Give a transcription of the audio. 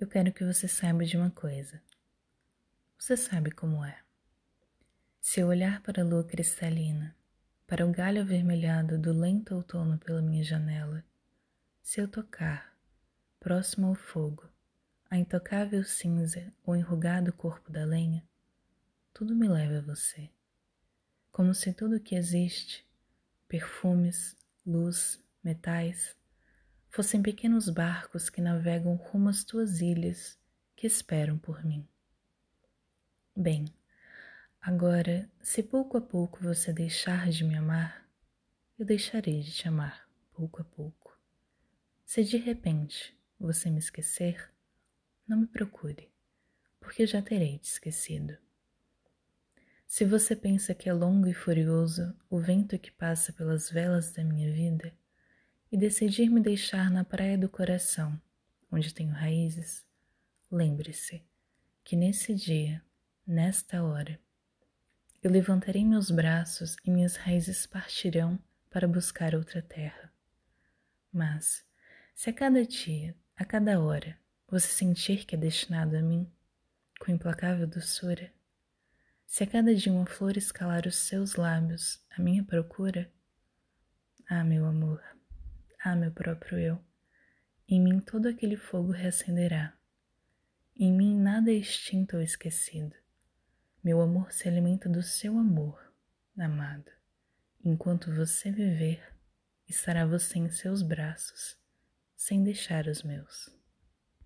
eu quero que você saiba de uma coisa. Você sabe como é. Se eu olhar para a lua cristalina, para o galho avermelhado do lento outono pela minha janela, se eu tocar, próximo ao fogo, a intocável cinza ou enrugado corpo da lenha, tudo me leva a você. Como se tudo o que existe, perfumes, luz, metais, fossem pequenos barcos que navegam rumo às tuas ilhas que esperam por mim. Bem, agora, se pouco a pouco você deixar de me amar, eu deixarei de te amar pouco a pouco. Se de repente você me esquecer, não me procure, porque já terei te esquecido. Se você pensa que é longo e furioso o vento que passa pelas velas da minha vida, decidir me deixar na praia do coração, onde tenho raízes, lembre-se que nesse dia, nesta hora, eu levantarei meus braços e minhas raízes partirão para buscar outra terra. Mas, se a cada dia, a cada hora, você sentir que é destinado a mim, com implacável doçura, se a cada dia uma flor escalar os seus lábios, a minha procura, ah, meu amor, ah, meu próprio eu, em mim todo aquele fogo reacenderá. Em mim nada é extinto ou esquecido. Meu amor se alimenta do seu amor, amado. Enquanto você viver, estará você em seus braços, sem deixar os meus.